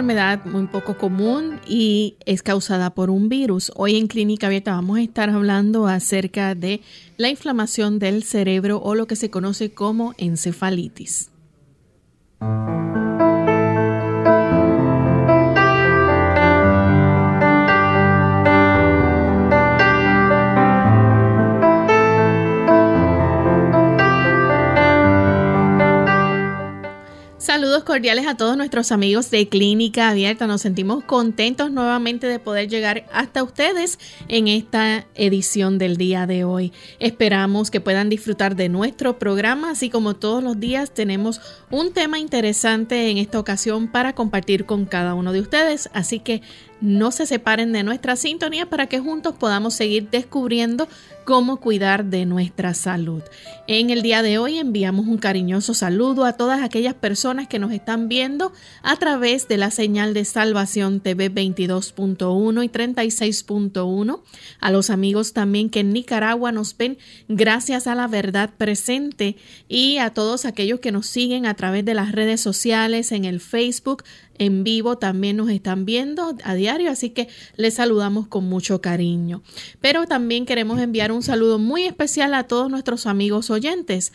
Enfermedad muy poco común y es causada por un virus. Hoy en Clínica Abierta vamos a estar hablando acerca de la inflamación del cerebro o lo que se conoce como encefalitis. Cordiales a todos nuestros amigos de Clínica Abierta. Nos sentimos contentos nuevamente de poder llegar hasta ustedes en esta edición del día de hoy. Esperamos que puedan disfrutar de nuestro programa, así como todos los días tenemos un tema interesante en esta ocasión para compartir con cada uno de ustedes. Así que no se separen de nuestra sintonía para que juntos podamos seguir descubriendo cómo cuidar de nuestra salud. En el día de hoy enviamos un cariñoso saludo a todas aquellas personas que nos están viendo a través de la señal de Salvación TV 22.1 y 36.1, a los amigos también que en Nicaragua nos ven gracias a la verdad presente y a todos aquellos que nos siguen a través de las redes sociales, en el Facebook, en vivo también nos están viendo a diario, así que les saludamos con mucho cariño. Pero también queremos enviar un saludo muy especial a todos nuestros amigos oyentes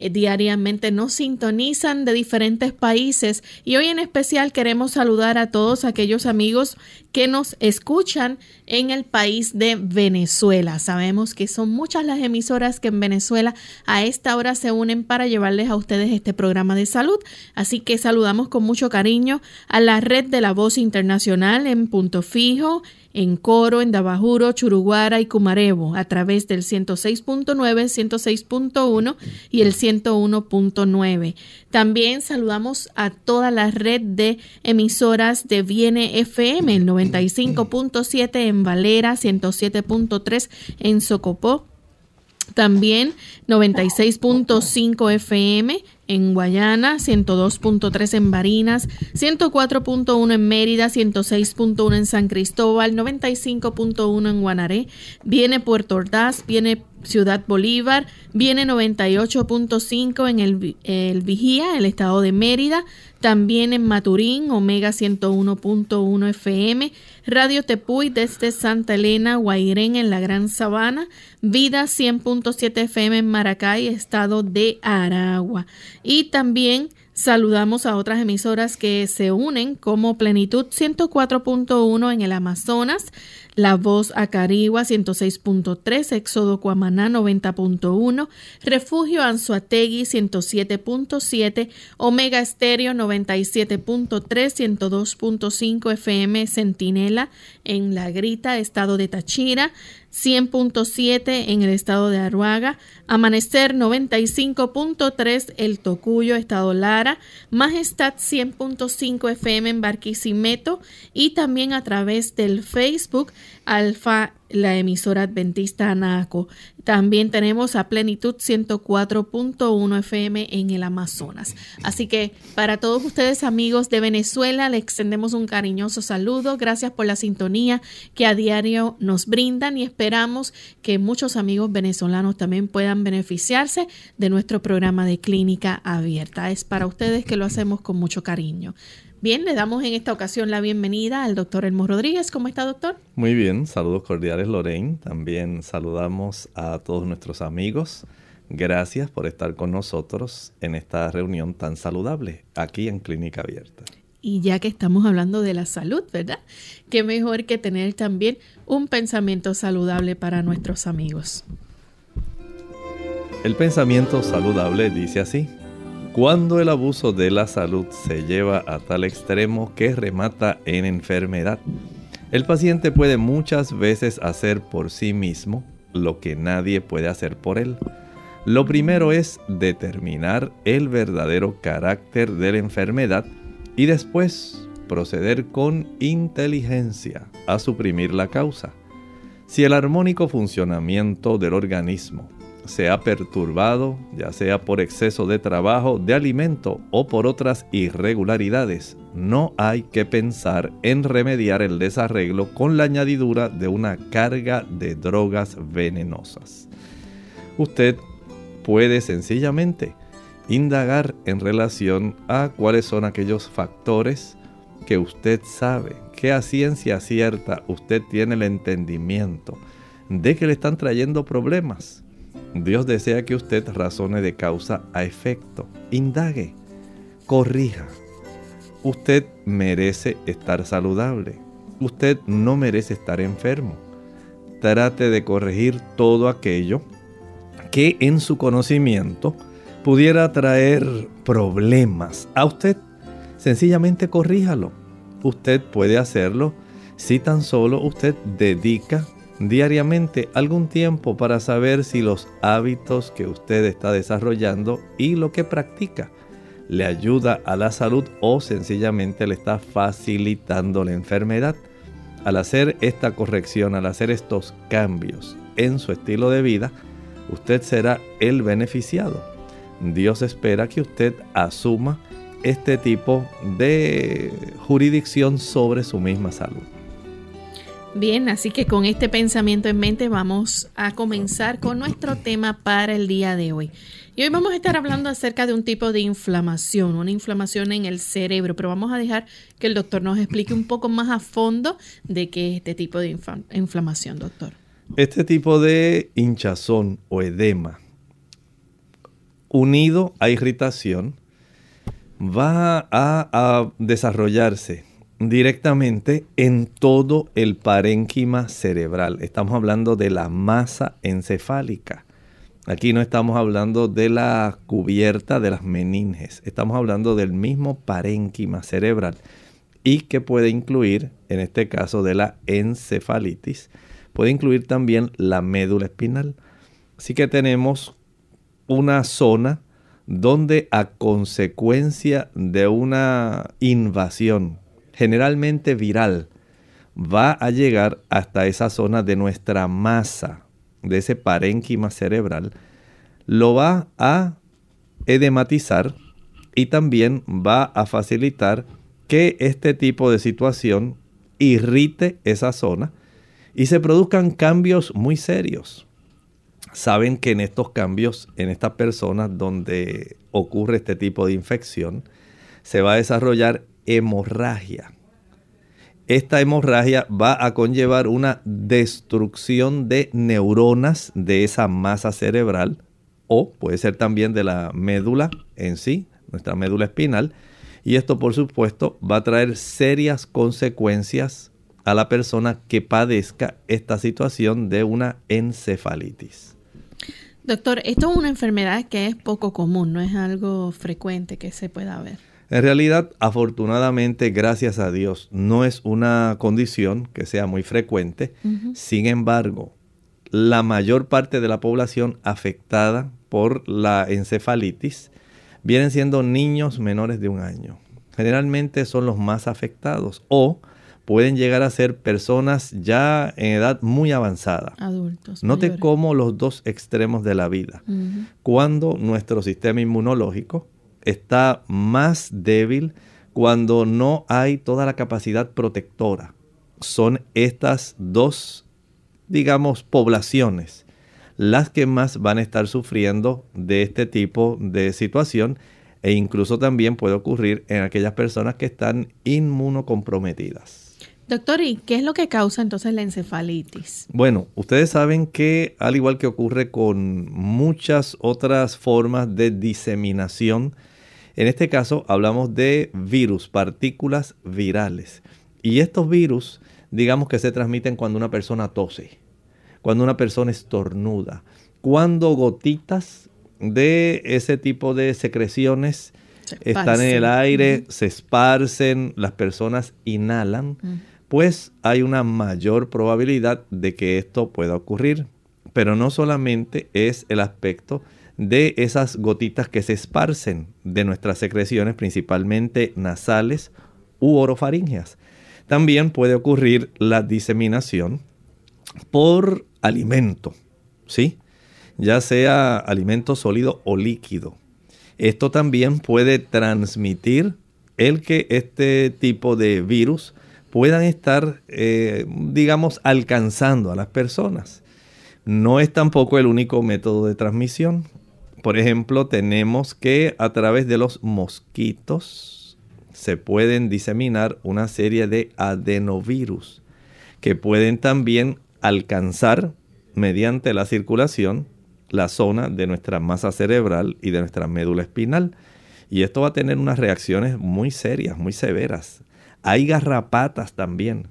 diariamente nos sintonizan de diferentes países y hoy en especial queremos saludar a todos aquellos amigos que nos escuchan en el país de Venezuela. Sabemos que son muchas las emisoras que en Venezuela a esta hora se unen para llevarles a ustedes este programa de salud, así que saludamos con mucho cariño a la red de la voz internacional en punto fijo en Coro, en Dabajuro, Churuguara y Cumarebo a través del 106.9, 106.1 y el 101.9. También saludamos a toda la red de emisoras de Viene FM, el 95.7 en Valera, 107.3 en Socopó. También 96.5 FM en Guayana, 102.3 en Barinas, 104.1 en Mérida, 106.1 en San Cristóbal, 95.1 en Guanaré, viene Puerto Ordaz, viene Ciudad Bolívar, viene 98.5 en el, el, Vigía, el estado de Mérida, también en Maturín, Omega 101.1 FM, Radio Tepuy desde Santa Elena, Guairén en la Gran Sabana, Vida 100.7 FM en Maracay, estado de Aragua. Y también saludamos a otras emisoras que se unen como Plenitud 104.1 en el Amazonas, la Voz Acarigua 106.3, Éxodo Cuamaná 90.1, Refugio Anzuategui 107.7, Omega Estéreo 97.3, 102.5 FM Centinela en La Grita, estado de Tachira, 100.7 en el estado de Aruaga, Amanecer 95.3 El Tocuyo, estado Lara, Majestad 100.5 FM en Barquisimeto y también a través del Facebook Alfa la emisora adventista Anaco. También tenemos a Plenitud 104.1 FM en el Amazonas. Así que para todos ustedes amigos de Venezuela, le extendemos un cariñoso saludo. Gracias por la sintonía que a diario nos brindan y esperamos que muchos amigos venezolanos también puedan beneficiarse de nuestro programa de clínica abierta. Es para ustedes que lo hacemos con mucho cariño. Bien, le damos en esta ocasión la bienvenida al doctor Elmo Rodríguez. ¿Cómo está, doctor? Muy bien, saludos cordiales, Lorraine. También saludamos a todos nuestros amigos. Gracias por estar con nosotros en esta reunión tan saludable aquí en Clínica Abierta. Y ya que estamos hablando de la salud, ¿verdad? Qué mejor que tener también un pensamiento saludable para nuestros amigos. El pensamiento saludable dice así. Cuando el abuso de la salud se lleva a tal extremo que remata en enfermedad, el paciente puede muchas veces hacer por sí mismo lo que nadie puede hacer por él. Lo primero es determinar el verdadero carácter de la enfermedad y después proceder con inteligencia a suprimir la causa. Si el armónico funcionamiento del organismo se ha perturbado, ya sea por exceso de trabajo, de alimento o por otras irregularidades, no hay que pensar en remediar el desarreglo con la añadidura de una carga de drogas venenosas. Usted puede sencillamente indagar en relación a cuáles son aquellos factores que usted sabe, que a ciencia cierta usted tiene el entendimiento de que le están trayendo problemas Dios desea que usted razone de causa a efecto, indague, corrija. Usted merece estar saludable. Usted no merece estar enfermo. Trate de corregir todo aquello que en su conocimiento pudiera traer problemas a usted. Sencillamente corríjalo. Usted puede hacerlo si tan solo usted dedica diariamente algún tiempo para saber si los hábitos que usted está desarrollando y lo que practica le ayuda a la salud o sencillamente le está facilitando la enfermedad. Al hacer esta corrección, al hacer estos cambios en su estilo de vida, usted será el beneficiado. Dios espera que usted asuma este tipo de jurisdicción sobre su misma salud. Bien, así que con este pensamiento en mente vamos a comenzar con nuestro tema para el día de hoy. Y hoy vamos a estar hablando acerca de un tipo de inflamación, una inflamación en el cerebro, pero vamos a dejar que el doctor nos explique un poco más a fondo de qué es este tipo de inflamación, doctor. Este tipo de hinchazón o edema unido a irritación va a, a desarrollarse directamente en todo el parénquima cerebral. Estamos hablando de la masa encefálica. Aquí no estamos hablando de la cubierta de las meninges, estamos hablando del mismo parénquima cerebral y que puede incluir, en este caso de la encefalitis, puede incluir también la médula espinal. Así que tenemos una zona donde a consecuencia de una invasión generalmente viral, va a llegar hasta esa zona de nuestra masa, de ese parénquima cerebral, lo va a edematizar y también va a facilitar que este tipo de situación irrite esa zona y se produzcan cambios muy serios. Saben que en estos cambios, en estas personas donde ocurre este tipo de infección, se va a desarrollar hemorragia. Esta hemorragia va a conllevar una destrucción de neuronas de esa masa cerebral o puede ser también de la médula en sí, nuestra médula espinal. Y esto por supuesto va a traer serias consecuencias a la persona que padezca esta situación de una encefalitis. Doctor, esto es una enfermedad que es poco común, no es algo frecuente que se pueda ver. En realidad, afortunadamente, gracias a Dios, no es una condición que sea muy frecuente. Sin embargo, la mayor parte de la población afectada por la encefalitis vienen siendo niños menores de un año. Generalmente son los más afectados o pueden llegar a ser personas ya en edad muy avanzada. Adultos. Note cómo los dos extremos de la vida. Cuando nuestro sistema inmunológico está más débil, cuando no hay toda la capacidad protectora. Son estas dos, digamos, poblaciones las que más van a estar sufriendo de este tipo de situación e incluso también puede ocurrir en aquellas personas que están inmunocomprometidas. Doctor, ¿y qué es lo que causa entonces la encefalitis? Bueno, ustedes saben que al igual que ocurre con muchas otras formas de diseminación, en este caso hablamos de virus, partículas virales. Y estos virus, digamos que se transmiten cuando una persona tose, cuando una persona estornuda, cuando gotitas de ese tipo de secreciones Se están en el aire, se esparcen, las personas inhalan, pues hay una mayor probabilidad de que esto pueda ocurrir. Pero no solamente es el aspecto de esas gotitas que se esparcen de nuestras secreciones, principalmente nasales u orofaringeas. También puede ocurrir la diseminación por alimento, ¿sí? Ya sea alimento sólido o líquido. Esto también puede transmitir el que este tipo de virus puedan estar, eh, digamos, alcanzando a las personas. No es tampoco el único método de transmisión. Por ejemplo, tenemos que a través de los mosquitos se pueden diseminar una serie de adenovirus que pueden también alcanzar mediante la circulación la zona de nuestra masa cerebral y de nuestra médula espinal. Y esto va a tener unas reacciones muy serias, muy severas. Hay garrapatas también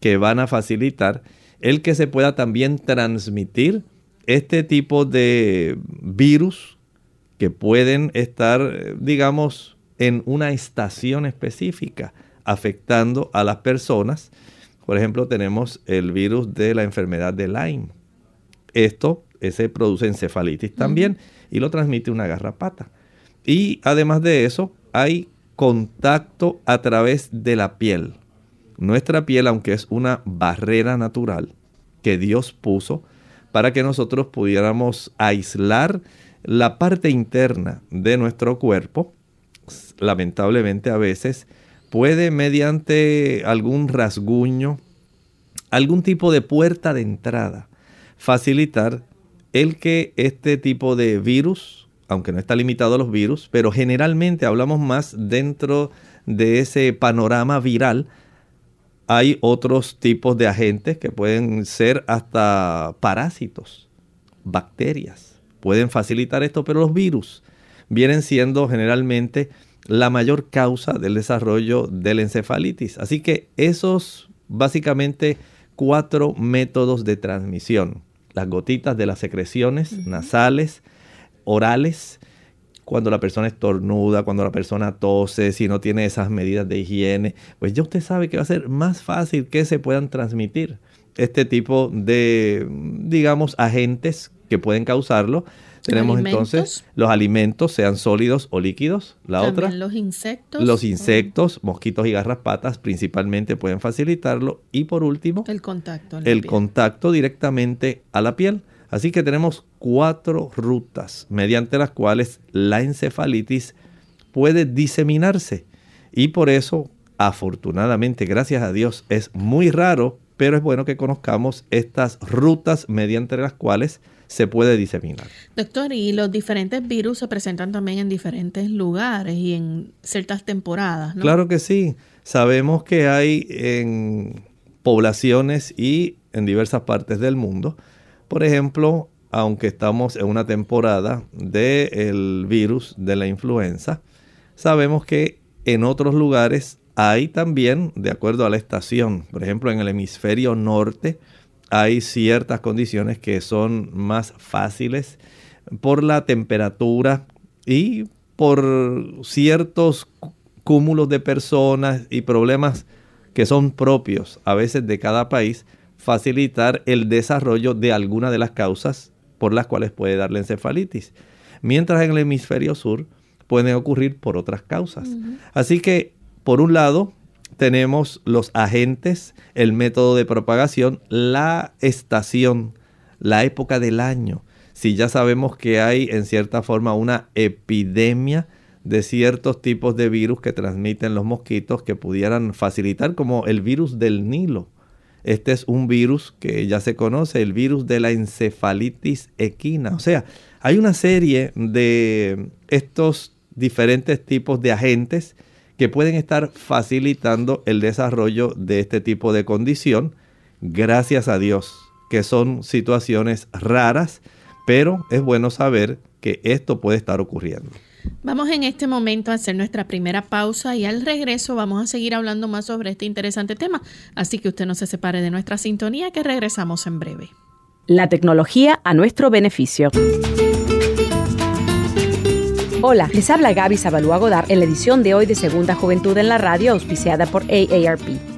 que van a facilitar el que se pueda también transmitir este tipo de virus que pueden estar, eh, digamos, en una estación específica afectando a las personas. Por ejemplo, tenemos el virus de la enfermedad de Lyme. Esto ese produce encefalitis también y lo transmite una garrapata. Y además de eso, hay contacto a través de la piel. Nuestra piel, aunque es una barrera natural que Dios puso para que nosotros pudiéramos aislar la parte interna de nuestro cuerpo, lamentablemente a veces puede mediante algún rasguño, algún tipo de puerta de entrada, facilitar el que este tipo de virus, aunque no está limitado a los virus, pero generalmente hablamos más dentro de ese panorama viral, hay otros tipos de agentes que pueden ser hasta parásitos, bacterias, pueden facilitar esto, pero los virus vienen siendo generalmente la mayor causa del desarrollo de la encefalitis. Así que esos básicamente cuatro métodos de transmisión las gotitas de las secreciones nasales, orales, cuando la persona estornuda, cuando la persona tose, si no tiene esas medidas de higiene, pues ya usted sabe que va a ser más fácil que se puedan transmitir este tipo de, digamos, agentes que pueden causarlo. Tenemos Alimentos. entonces los alimentos, sean sólidos o líquidos. La También otra, los insectos. los insectos, mosquitos y garrapatas principalmente pueden facilitarlo. Y por último, El contacto. el piel. contacto directamente a la piel. Así que tenemos cuatro rutas mediante las cuales la encefalitis puede diseminarse. Y por eso, afortunadamente, gracias a Dios, es muy raro, pero es bueno que conozcamos estas rutas mediante las cuales se puede diseminar. Doctor, y los diferentes virus se presentan también en diferentes lugares y en ciertas temporadas, ¿no? Claro que sí. Sabemos que hay en poblaciones y en diversas partes del mundo. Por ejemplo, aunque estamos en una temporada del virus de la influenza, sabemos que en otros lugares hay también, de acuerdo a la estación, por ejemplo, en el hemisferio norte, hay ciertas condiciones que son más fáciles por la temperatura y por ciertos cúmulos de personas y problemas que son propios a veces de cada país, facilitar el desarrollo de alguna de las causas por las cuales puede dar la encefalitis. Mientras en el hemisferio sur pueden ocurrir por otras causas. Así que, por un lado, tenemos los agentes, el método de propagación, la estación, la época del año. Si ya sabemos que hay en cierta forma una epidemia de ciertos tipos de virus que transmiten los mosquitos que pudieran facilitar, como el virus del Nilo. Este es un virus que ya se conoce, el virus de la encefalitis equina. O sea, hay una serie de estos diferentes tipos de agentes que pueden estar facilitando el desarrollo de este tipo de condición. Gracias a Dios, que son situaciones raras, pero es bueno saber que esto puede estar ocurriendo. Vamos en este momento a hacer nuestra primera pausa y al regreso vamos a seguir hablando más sobre este interesante tema. Así que usted no se separe de nuestra sintonía que regresamos en breve. La tecnología a nuestro beneficio. Hola, les habla Gaby Zabalúa Godard en la edición de hoy de Segunda Juventud en la Radio, auspiciada por AARP.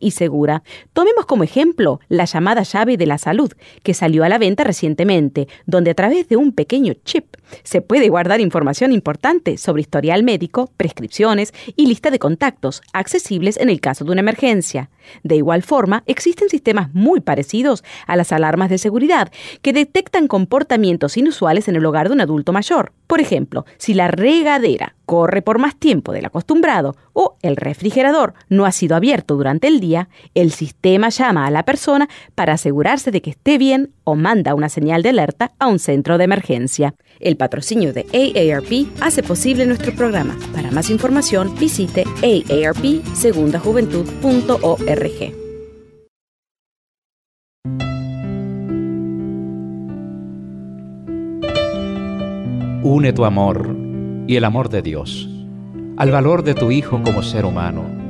y segura. Tomemos como ejemplo la llamada llave de la salud, que salió a la venta recientemente, donde a través de un pequeño chip se puede guardar información importante sobre historial médico, prescripciones y lista de contactos, accesibles en el caso de una emergencia. De igual forma, existen sistemas muy parecidos a las alarmas de seguridad, que detectan comportamientos inusuales en el hogar de un adulto mayor. Por ejemplo, si la regadera corre por más tiempo del acostumbrado o el refrigerador no ha sido abierto durante el día, el sistema llama a la persona para asegurarse de que esté bien o manda una señal de alerta a un centro de emergencia. El patrocinio de AARP hace posible nuestro programa. Para más información visite aarpsegundajuventud.org. Une tu amor y el amor de Dios al valor de tu hijo como ser humano,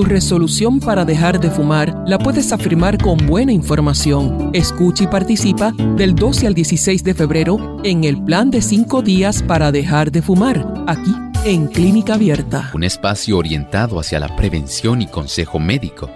Tu resolución para dejar de fumar la puedes afirmar con buena información. Escucha y participa del 12 al 16 de febrero en el plan de 5 días para dejar de fumar, aquí en Clínica Abierta. Un espacio orientado hacia la prevención y consejo médico.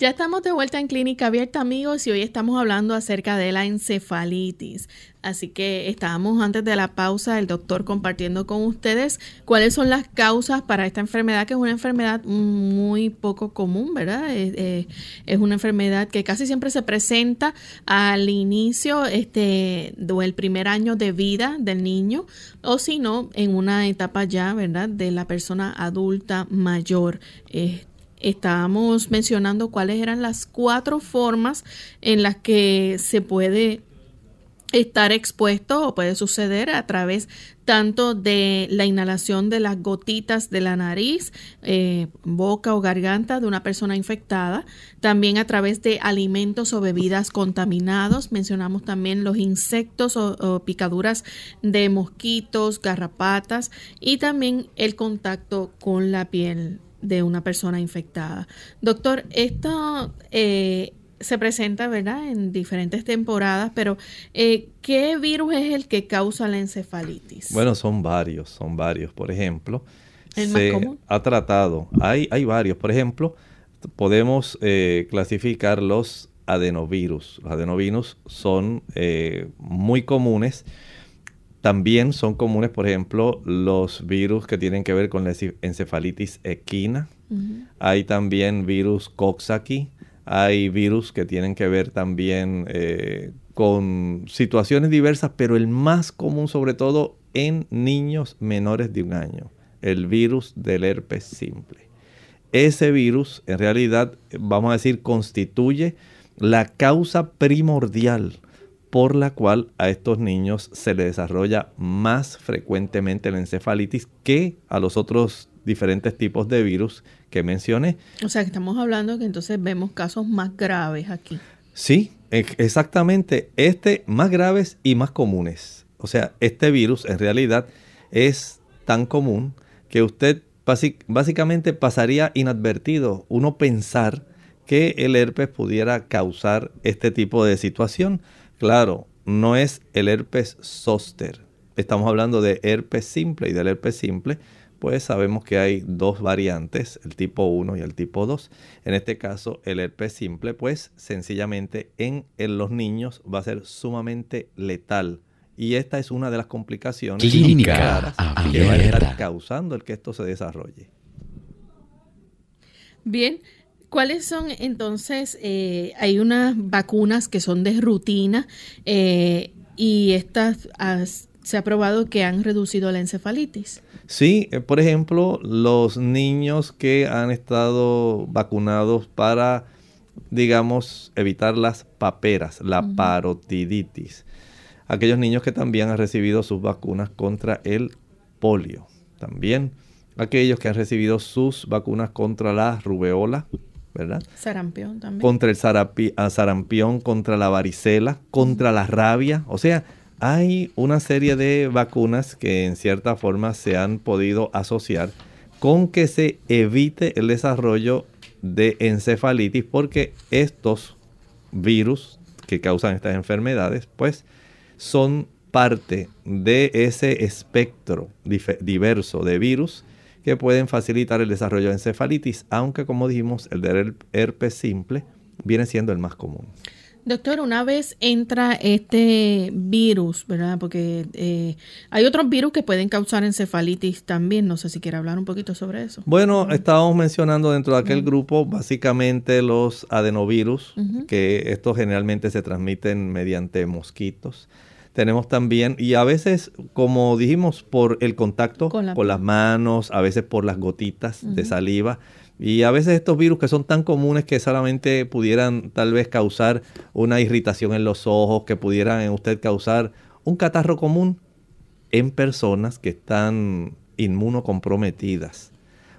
Ya estamos de vuelta en Clínica Abierta, amigos, y hoy estamos hablando acerca de la encefalitis. Así que estábamos antes de la pausa, el doctor compartiendo con ustedes cuáles son las causas para esta enfermedad, que es una enfermedad muy poco común, ¿verdad? Es, una enfermedad que casi siempre se presenta al inicio este, o el primer año de vida del niño, o si no, en una etapa ya, ¿verdad?, de la persona adulta mayor estábamos mencionando cuáles eran las cuatro formas en las que se puede estar expuesto o puede suceder a través tanto de la inhalación de las gotitas de la nariz, eh, boca o garganta de una persona infectada, también a través de alimentos o bebidas contaminados, mencionamos también los insectos o picaduras de mosquitos, garrapatas y también el contacto con la piel de una persona infectada. Doctor, esto eh, se presenta, ¿verdad?, en diferentes temporadas, pero eh, ¿qué virus es el que causa la encefalitis? Bueno, son varios, son varios. Por ejemplo, se ha tratado, hay, hay varios. Por ejemplo, podemos eh, clasificar los adenovirus. Los adenovirus son muy comunes también son comunes, por ejemplo, los virus que tienen que ver con la encefalitis equina. Hay también virus Coxsackie. Hay virus que tienen que ver también eh, con situaciones diversas, pero el más común sobre todo en niños menores de un año, el virus del herpes simple. Ese virus en realidad, vamos a decir, constituye la causa primordial por la cual a estos niños se les desarrolla más frecuentemente la encefalitis que a los otros diferentes tipos de virus que mencioné. O sea, que estamos hablando que entonces vemos casos más graves aquí. Sí, exactamente. Este más graves y más comunes. O sea, este virus en realidad es tan común que usted básicamente pasaría inadvertido uno pensar que el herpes pudiera causar este tipo de situación. Claro, no es el herpes zóster. Estamos hablando de herpes simple y del herpes simple, pues sabemos que hay dos variantes, el tipo 1 y el tipo 2. En este caso, el herpes simple, pues sencillamente en, los niños va a ser sumamente letal. Y esta es una de las complicaciones Clínica que va a estar causando el que esto se desarrolle. Bien, ¿Cuáles son entonces? Eh, hay unas vacunas que son de rutina eh, y estas se ha probado que han reducido la encefalitis. Sí, eh, por ejemplo, los niños que han estado vacunados para, digamos, evitar las paperas, la parotiditis. Aquellos niños que también han recibido sus vacunas contra el polio. También aquellos que han recibido sus vacunas contra la rubeola, ¿verdad? Sarampión también. Contra el ah, sarampión, contra la varicela, contra la rabia. O sea, hay una serie de vacunas que en cierta forma se han podido asociar con que se evite el desarrollo de encefalitis porque estos virus que causan estas enfermedades pues son parte de ese espectro diverso de virus que pueden facilitar el desarrollo de encefalitis, aunque como dijimos, el del herpes simple viene siendo el más común. Doctor, una vez entra este virus, ¿verdad? Porque eh, hay otros virus que pueden causar encefalitis también. No sé si quiere hablar un poquito sobre eso. Bueno, estábamos mencionando dentro de aquel grupo básicamente los adenovirus, que estos generalmente se transmiten mediante mosquitos. Tenemos también, y a veces, como dijimos, por el contacto con, las manos, a veces por las gotitas de saliva. Y a veces estos virus que son tan comunes que solamente pudieran tal vez causar una irritación en los ojos, que pudieran en usted causar un catarro común en personas que están inmunocomprometidas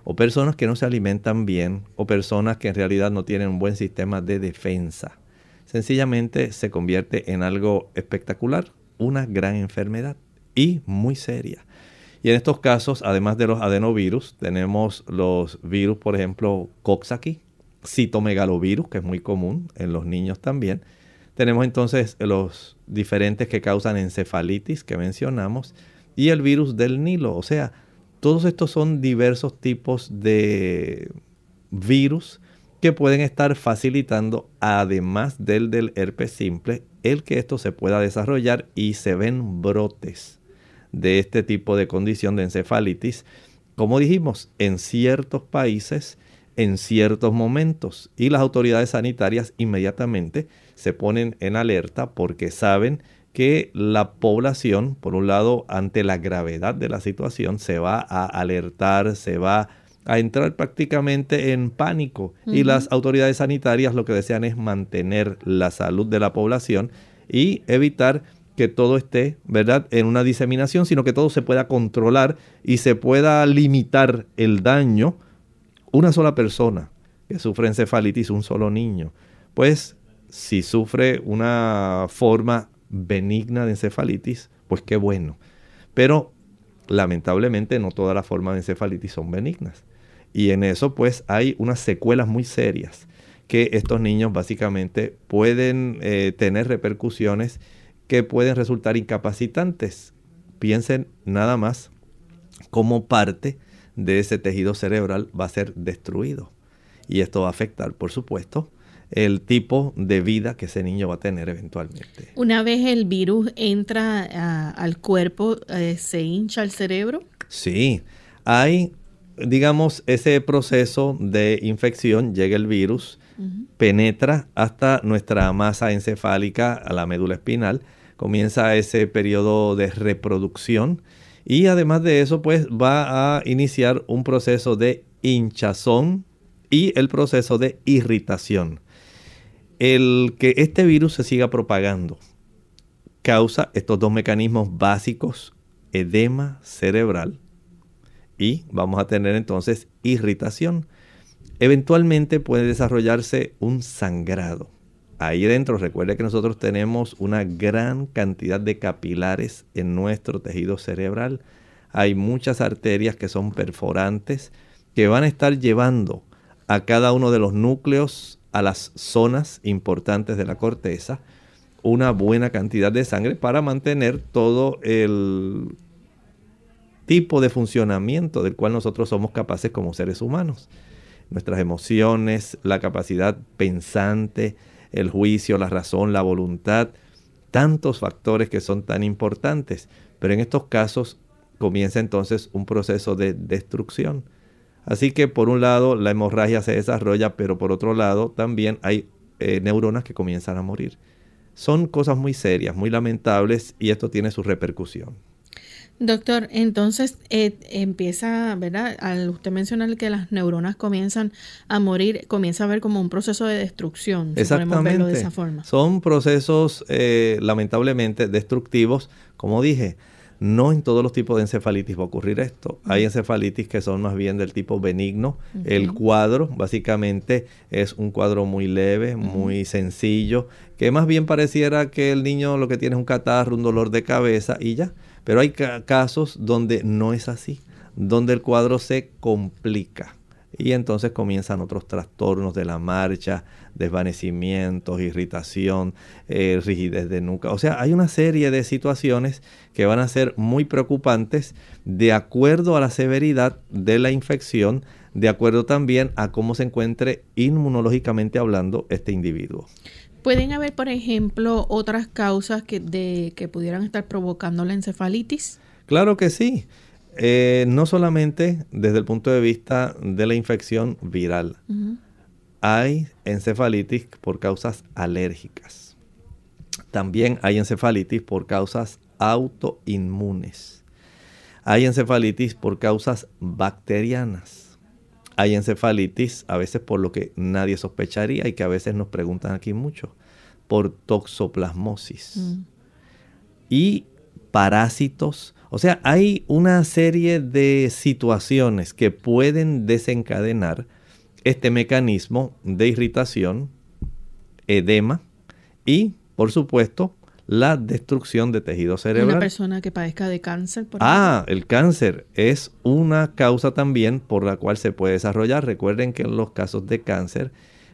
o personas que no se alimentan bien o personas que en realidad no tienen un buen sistema de defensa. Sencillamente se convierte en algo espectacular una gran enfermedad y muy seria. Y en estos casos, además de los adenovirus, tenemos los virus, por ejemplo, Coxsackie, citomegalovirus, que es muy común en los niños también. Tenemos entonces los diferentes que causan encefalitis que mencionamos y el virus del Nilo. O sea, todos estos son diversos tipos de virus que pueden estar facilitando, además del del herpes simple, el que esto se pueda desarrollar y se ven brotes de este tipo de condición de encefalitis, como dijimos, en ciertos países, en ciertos momentos. Y las autoridades sanitarias inmediatamente se ponen en alerta porque saben que la población, por un lado, ante la gravedad de la situación, se va a alertar, se va a a entrar prácticamente en pánico y las autoridades sanitarias lo que desean es mantener la salud de la población y evitar que todo esté, ¿verdad?, en una diseminación, sino que todo se pueda controlar y se pueda limitar el daño. Una sola persona que sufre encefalitis, un solo niño, pues si sufre una forma benigna de encefalitis, pues qué bueno. Pero lamentablemente no todas las formas de encefalitis son benignas. Y en eso pues hay unas secuelas muy serias que estos niños básicamente pueden eh, tener repercusiones que pueden resultar incapacitantes. Piensen nada más cómo parte de ese tejido cerebral va a ser destruido. Y esto va a afectar, por supuesto, el tipo de vida que ese niño va a tener eventualmente. Una vez el virus entra al cuerpo, eh, ¿se hincha el cerebro? Sí, hay digamos, ese proceso de infección, llega el virus, penetra hasta nuestra masa encefálica, a la médula espinal, comienza ese periodo de reproducción y además de eso, pues va a iniciar un proceso de hinchazón y el proceso de irritación. El que este virus se siga propagando causa estos dos mecanismos básicos, edema cerebral y vamos a tener entonces irritación. Eventualmente puede desarrollarse un sangrado. Ahí dentro recuerde que nosotros tenemos una gran cantidad de capilares en nuestro tejido cerebral. Hay muchas arterias que son perforantes que van a estar llevando a cada uno de los núcleos, a las zonas importantes de la corteza, una buena cantidad de sangre para mantener todo el tipo de funcionamiento del cual nosotros somos capaces como seres humanos. Nuestras emociones, la capacidad pensante, el juicio, la razón, la voluntad, tantos factores que son tan importantes. Pero en estos casos comienza entonces un proceso de destrucción. Así que por un lado la hemorragia se desarrolla, pero por otro lado también hay eh, neuronas que comienzan a morir. Son cosas muy serias, muy lamentables y esto tiene su repercusión. Doctor, entonces eh, empieza, ¿verdad? Al usted mencionar que las neuronas comienzan a morir, comienza a haber como un proceso de destrucción. Exactamente. verlo de esa forma. Son procesos eh, lamentablemente destructivos, como dije. No en todos los tipos de encefalitis va a ocurrir esto. Hay encefalitis que son más bien del tipo benigno. El cuadro básicamente es un cuadro muy leve, muy sencillo, que más bien pareciera que el niño lo que tiene es un catarro, un dolor de cabeza y ya. Pero hay casos donde no es así, donde el cuadro se complica y entonces comienzan otros trastornos de la marcha, desvanecimientos, irritación, eh, rigidez de nuca. O sea, hay una serie de situaciones que van a ser muy preocupantes de acuerdo a la severidad de la infección, de acuerdo también a cómo se encuentre inmunológicamente hablando este individuo. ¿Pueden haber, por ejemplo, otras causas que, de, que pudieran estar provocando la encefalitis? Claro que sí. Eh, no solamente desde el punto de vista de la infección viral. Hay encefalitis por causas alérgicas. También hay encefalitis por causas autoinmunes. Hay encefalitis por causas bacterianas. Hay encefalitis a veces por lo que nadie sospecharía y que a veces nos preguntan aquí mucho, por toxoplasmosis. Mm. Y parásitos. O sea, hay una serie de situaciones que pueden desencadenar este mecanismo de irritación, edema y, por supuesto, la destrucción de tejido cerebral. Una persona que padezca de cáncer. Por ah, el cáncer es una causa también por la cual se puede desarrollar. Recuerden que en los casos de cáncer,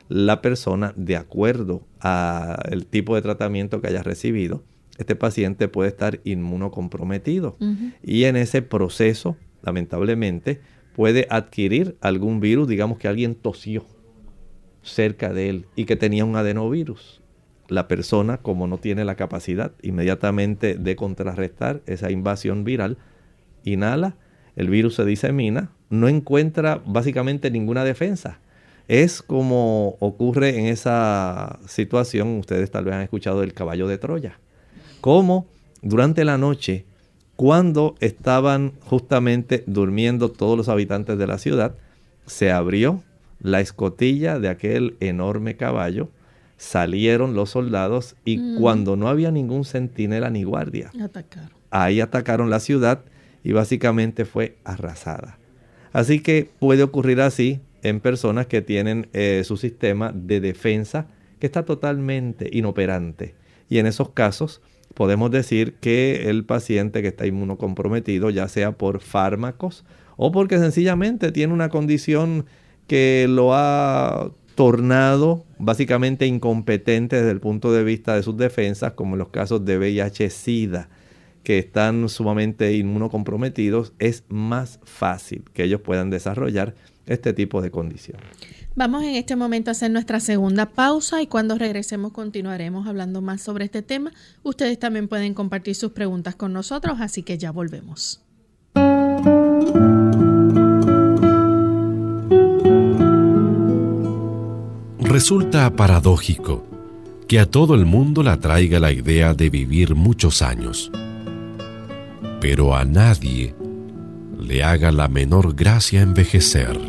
la persona, de acuerdo al tipo de tratamiento que haya recibido, este paciente puede estar inmunocomprometido y en ese proceso, lamentablemente, puede adquirir algún virus, digamos que alguien tosió cerca de él y que tenía un adenovirus. La persona, como no tiene la capacidad inmediatamente de contrarrestar esa invasión viral, inhala, el virus se disemina, no encuentra básicamente ninguna defensa. Es como ocurre en esa situación, ustedes tal vez han escuchado del caballo de Troya, como durante la noche, cuando estaban justamente durmiendo todos los habitantes de la ciudad, se abrió la escotilla de aquel enorme caballo, salieron los soldados y mm. cuando no había ningún centinela ni guardia, ahí atacaron la ciudad y básicamente fue arrasada. Así que puede ocurrir así en personas que tienen eh, su sistema de defensa que está totalmente inoperante. Y en esos casos podemos decir que el paciente que está inmunocomprometido, ya sea por fármacos o porque sencillamente tiene una condición que lo ha tornado básicamente incompetente desde el punto de vista de sus defensas, como en los casos de VIH-Sida, que están sumamente inmunocomprometidos, es más fácil que ellos puedan desarrollar este tipo de condición. Vamos en este momento a hacer nuestra segunda pausa y cuando regresemos continuaremos hablando más sobre este tema. Ustedes también pueden compartir sus preguntas con nosotros, así que ya volvemos. Resulta paradójico que a todo el mundo le atraiga la idea de vivir muchos años, pero a nadie le haga la menor gracia envejecer.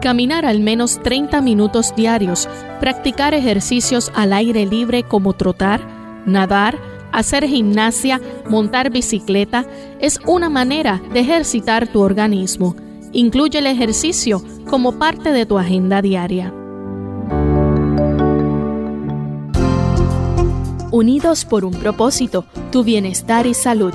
Caminar al menos 30 minutos diarios, practicar ejercicios al aire libre como trotar, nadar, hacer gimnasia, montar bicicleta, es una manera de ejercitar tu organismo. Incluye el ejercicio como parte de tu agenda diaria. Unidos por un propósito, tu bienestar y salud.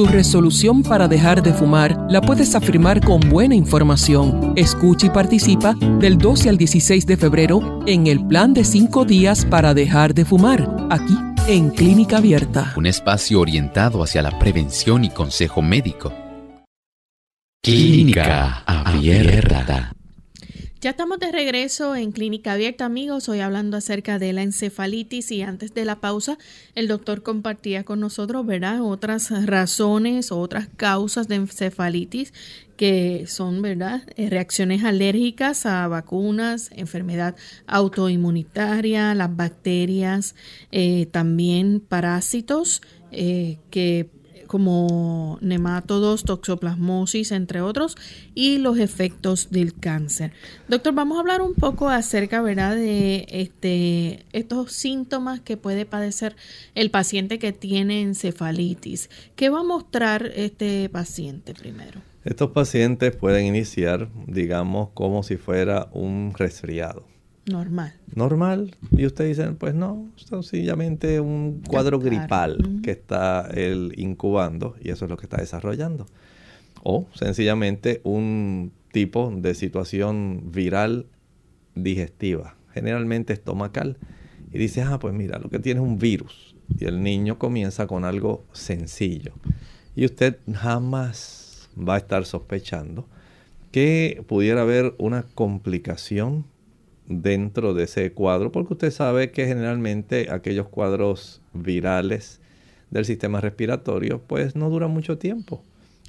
Tu resolución para dejar de fumar la puedes afirmar con buena información. Escucha y participa del 12 al 16 de febrero en el plan de 5 días para dejar de fumar, aquí en Clínica Abierta. Un espacio orientado hacia la prevención y consejo médico. Clínica Abierta. Ya estamos de regreso en Clínica Abierta, amigos. Hoy hablando acerca de la encefalitis y antes de la pausa, el doctor compartía con nosotros, ¿verdad?, otras razones o otras causas de encefalitis que son, ¿verdad?, eh, reacciones alérgicas a vacunas, enfermedad autoinmunitaria, las bacterias, eh, también parásitos eh, que como nematodos, toxoplasmosis, entre otros, y los efectos del cáncer. Doctor, vamos a hablar un poco acerca, ¿verdad?, de este, estos síntomas que puede padecer el paciente que tiene encefalitis. ¿Qué va a mostrar este paciente primero? Estos pacientes pueden iniciar, digamos, como si fuera un resfriado. Normal. Normal. Y ustedes dicen, pues no, sencillamente un cuadro gripal que está él incubando y eso es lo que está desarrollando. O sencillamente un tipo de situación viral digestiva, generalmente estomacal. Y dice, ah, pues mira, lo que tiene es un virus. Y el niño comienza con algo sencillo. Y usted jamás va a estar sospechando que pudiera haber una complicación dentro de ese cuadro, porque usted sabe que generalmente aquellos cuadros virales del sistema respiratorio pues no duran mucho tiempo.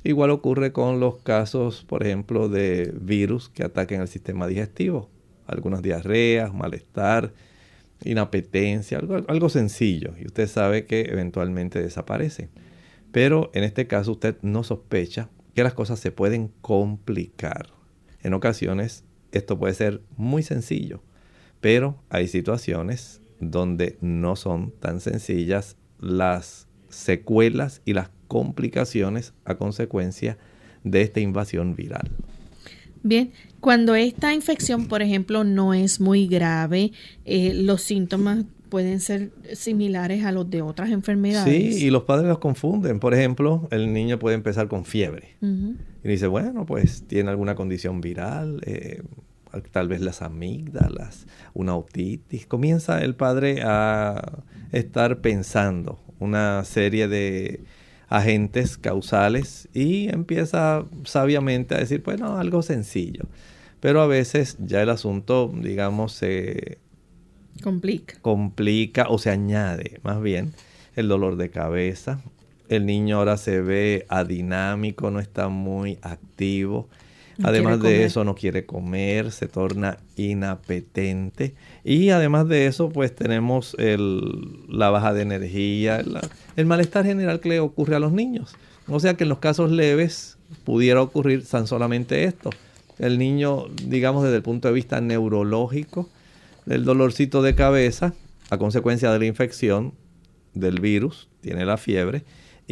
Igual ocurre con los casos, por ejemplo, de virus que ataquen el sistema digestivo. Algunas diarreas, malestar, inapetencia, algo, algo sencillo. Y usted sabe que eventualmente desaparece. Pero en este caso usted no sospecha que las cosas se pueden complicar. En ocasiones esto puede ser muy sencillo, pero hay situaciones donde no son tan sencillas las secuelas y las complicaciones a consecuencia de esta invasión viral. Bien, cuando esta infección, por ejemplo, no es muy grave, eh, los síntomas pueden ser similares a los de otras enfermedades. Sí, y los padres los confunden. Por ejemplo, el niño puede empezar con fiebre. Y dice, bueno, pues tiene alguna condición viral, eh, tal vez las amígdalas, una otitis. Comienza el padre a estar pensando una serie de agentes causales y empieza sabiamente a decir, bueno, algo sencillo. Pero a veces ya el asunto, digamos, se complica. complica o se añade más bien el dolor de cabeza. El niño ahora se ve adinámico, no está muy activo. además de eso, no quiere comer, se torna inapetente. Y además de eso, pues tenemos la baja de energía, el malestar general que le ocurre a los niños. O sea que en los casos leves pudiera ocurrir tan solamente esto. El niño, digamos desde el punto de vista neurológico, del dolorcito de cabeza a consecuencia de la infección del virus, tiene la fiebre,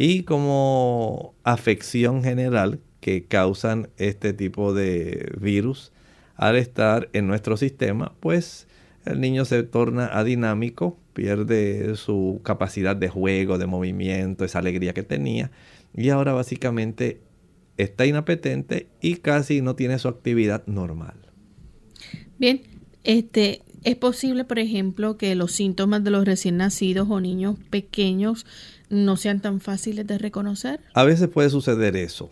y como afección general que causan este tipo de virus al estar en nuestro sistema, pues el niño se torna adinámico, pierde su capacidad de juego, de movimiento, esa alegría que tenía, y ahora básicamente está inapetente y casi no tiene su actividad normal. Bien, este, es posible, por ejemplo, que los síntomas de los recién nacidos o niños pequeños no sean tan fáciles de reconocer. A veces puede suceder eso.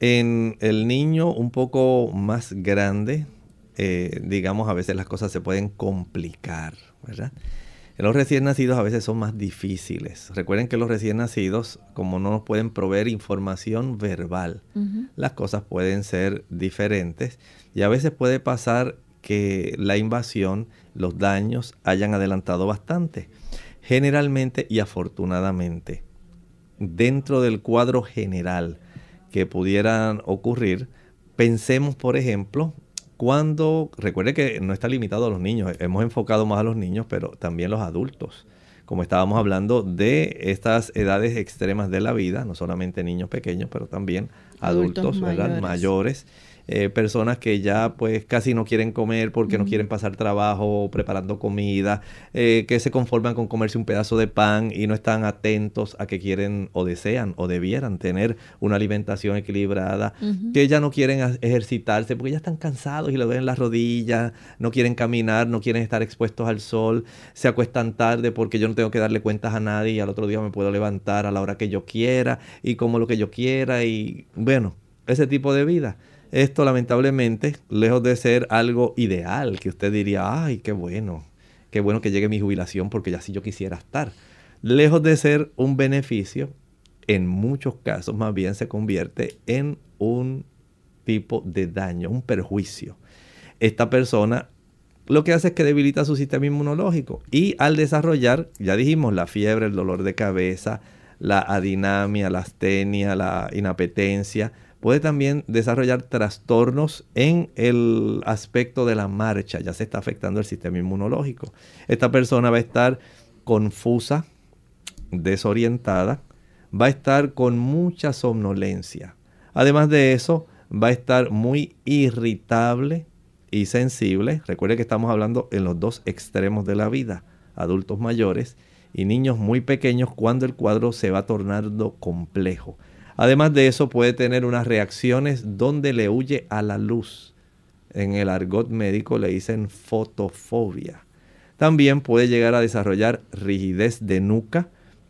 En el niño un poco más grande, eh, digamos, a veces las cosas se pueden complicar, ¿verdad? En los recién nacidos a veces son más difíciles. Recuerden que los recién nacidos, como no nos pueden proveer información verbal, las cosas pueden ser diferentes y a veces puede pasar que la invasión, los daños hayan adelantado bastante. Generalmente y afortunadamente, dentro del cuadro general que pudieran ocurrir, pensemos, por ejemplo, cuando, recuerde que no está limitado a los niños, hemos enfocado más a los niños, pero también los adultos. Como estábamos hablando de estas edades extremas de la vida, no solamente niños pequeños, pero también adultos, mayores. mayores eh, personas que ya pues casi no quieren comer porque no quieren pasar trabajo preparando comida, eh, que se conforman con comerse un pedazo de pan y no están atentos a que quieren o desean o debieran tener una alimentación equilibrada, que ya no quieren ejercitarse porque ya están cansados y le duelen las rodillas, no quieren caminar, no quieren estar expuestos al sol, se acuestan tarde porque yo no tengo que darle cuentas a nadie y al otro día me puedo levantar a la hora que yo quiera y como lo que yo quiera y bueno, ese tipo de vida esto lamentablemente, lejos de ser algo ideal, que usted diría, ay, qué bueno, qué bueno que llegue mi jubilación porque ya sí yo quisiera estar. Lejos de ser un beneficio, en muchos casos más bien se convierte en un tipo de daño, un perjuicio. Esta persona lo que hace es que debilita su sistema inmunológico y al desarrollar, ya dijimos, la fiebre, el dolor de cabeza, la adinamia, la astenia, la inapetencia, puede también desarrollar trastornos en el aspecto de la marcha, ya se está afectando el sistema inmunológico. Esta persona va a estar confusa, desorientada, va a estar con mucha somnolencia. Además de eso, va a estar muy irritable y sensible. Recuerde que estamos hablando en los dos extremos de la vida, adultos mayores y niños muy pequeños cuando el cuadro se va tornando complejo. Además de eso puede tener unas reacciones donde le huye a la luz. En el argot médico le dicen fotofobia. También puede llegar a desarrollar rigidez de nuca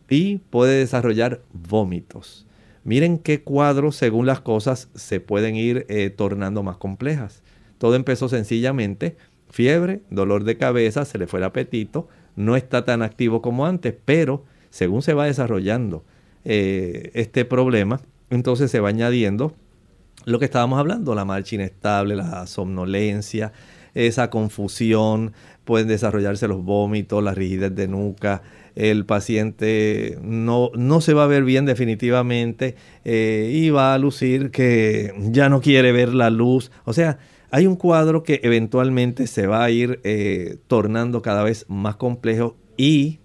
y puede desarrollar vómitos. Miren qué cuadros, según las cosas, se pueden ir eh, tornando más complejas. Todo empezó sencillamente, fiebre, dolor de cabeza, se le fue el apetito, no está tan activo como antes, pero según se va desarrollando eh, este problema, entonces se va añadiendo lo que estábamos hablando, la marcha inestable, la somnolencia, esa confusión, pueden desarrollarse los vómitos, la rigidez de nuca, el paciente no, no se va a ver bien definitivamente eh, y va a lucir que ya no quiere ver la luz. O sea, hay un cuadro que eventualmente se va a ir eh, tornando cada vez más complejo y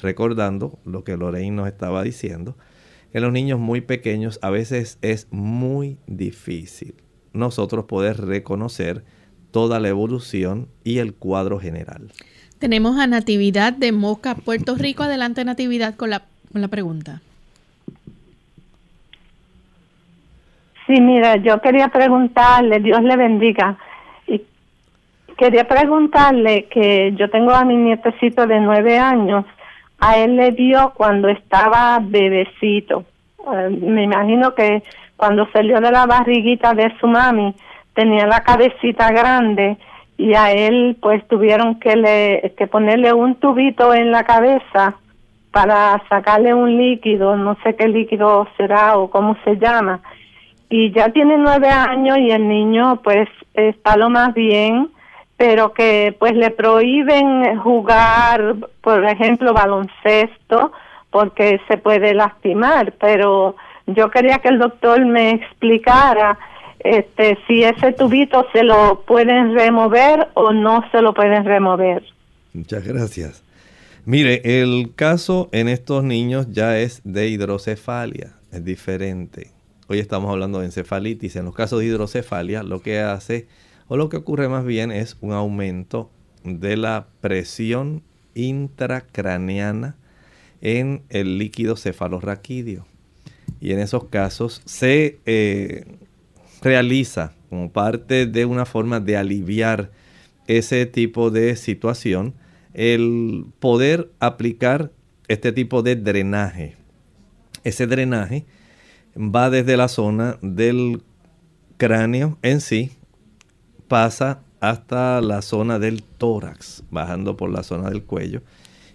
recordando lo que Lorraine nos estaba diciendo, En los niños muy pequeños a veces es muy difícil nosotros poder reconocer toda la evolución y el cuadro general. Tenemos a Natividad de Moca, Puerto Rico. Adelante, Natividad, con la, con la pregunta. Sí, mira, yo quería preguntarle, Dios le bendiga, y quería preguntarle que yo tengo a mi nietecito de nueve años, a él le dio cuando estaba bebecito. Eh, me imagino que cuando salió de la barriguita de su mami tenía la cabecita grande y a él pues tuvieron que le que ponerle un tubito en la cabeza para sacarle un líquido, no sé qué líquido será o cómo se llama y ya tiene nueve años y el niño pues está lo más bien, pero que pues le prohíben jugar, por ejemplo, baloncesto, porque se puede lastimar, pero yo quería que el doctor me explicara este si ese tubito se lo pueden remover o no se lo pueden remover. Muchas gracias. Mire, el caso en estos niños ya es de hidrocefalia, es diferente. Hoy estamos hablando de encefalitis. En los casos de hidrocefalia, lo que hace o lo que ocurre más bien es un aumento de la presión intracraneana en el líquido cefalorraquídeo. Y en esos casos se eh, realiza como parte de una forma de aliviar ese tipo de situación el poder aplicar este tipo de drenaje. Ese drenaje va desde la zona del cráneo en sí, pasa hasta la zona del tórax, bajando por la zona del cuello.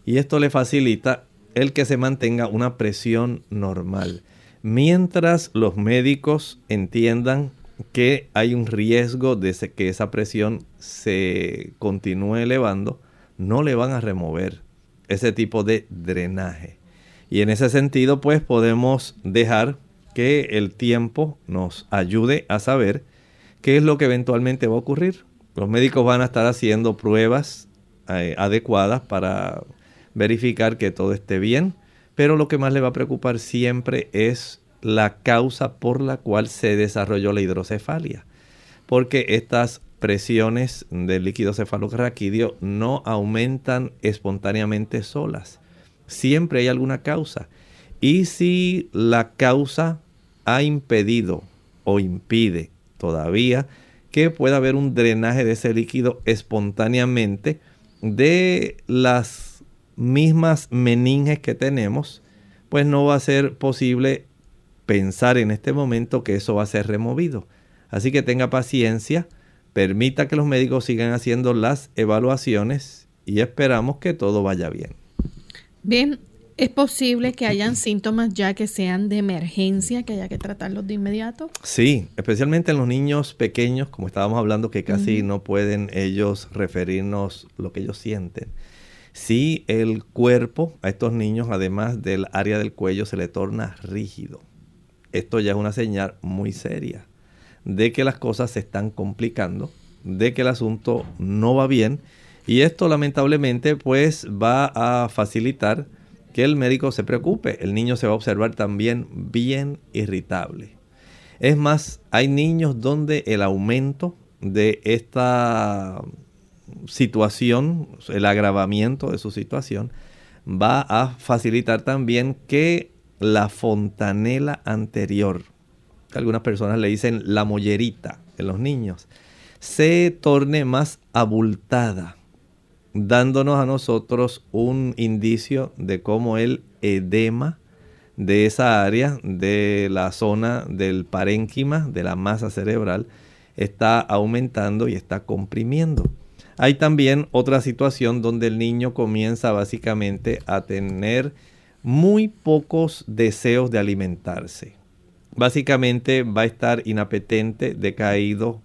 Y esto le facilita el que se mantenga una presión normal. Mientras los médicos entiendan que hay un riesgo de que esa presión se continúe elevando, no le van a remover ese tipo de drenaje. Y en ese sentido, pues podemos dejar que el tiempo nos ayude a saber qué es lo que eventualmente va a ocurrir. Los médicos van a estar haciendo pruebas eh, adecuadas para verificar que todo esté bien, pero lo que más le va a preocupar siempre es la causa por la cual se desarrolló la hidrocefalia, porque estas presiones del líquido cefalorraquídeo no aumentan espontáneamente solas. Siempre hay alguna causa. Y si la causa ha impedido o impide todavía que pueda haber un drenaje de ese líquido espontáneamente de las mismas meninges que tenemos, pues no va a ser posible pensar en este momento que eso va a ser removido. Así que tenga paciencia, permita que los médicos sigan haciendo las evaluaciones y esperamos que todo vaya bien. Bien, ¿Es posible que hayan síntomas ya que sean de emergencia, que haya que tratarlos de inmediato? Sí, especialmente en los niños pequeños, como estábamos hablando, que casi no pueden ellos referirnos lo que ellos sienten. Si el cuerpo a estos niños, además del área del cuello, se le torna rígido. Esto ya es una señal muy seria de que las cosas se están complicando, de que el asunto no va bien y esto lamentablemente pues va a facilitar que el médico se preocupe. El niño se va a observar también bien irritable. Es más, hay niños donde el aumento de esta situación, el agravamiento de su situación, va a facilitar también que la fontanela anterior, que algunas personas le dicen la mollerita en los niños, se torne más abultada dándonos a nosotros un indicio de cómo el edema de esa área, de la zona del parénquima, de la masa cerebral, está aumentando y está comprimiendo. Hay también otra situación donde el niño comienza básicamente a tener muy pocos deseos de alimentarse. Básicamente va a estar inapetente, decaído,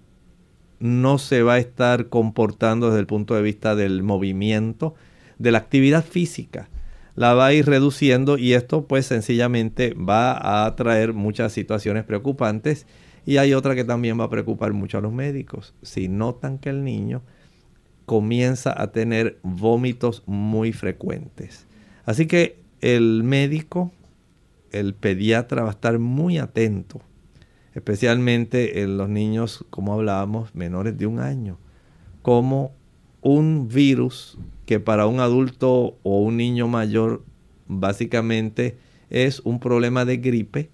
no se va a estar comportando desde el punto de vista del movimiento, de la actividad física. La va a ir reduciendo y esto pues sencillamente va a traer muchas situaciones preocupantes y hay otra que también va a preocupar mucho a los médicos. Si notan que el niño comienza a tener vómitos muy frecuentes. Así que el médico el pediatra va a estar muy atento, especialmente en los niños, como hablábamos, menores de un año, como un virus que para un adulto o un niño mayor básicamente es un problema de gripe,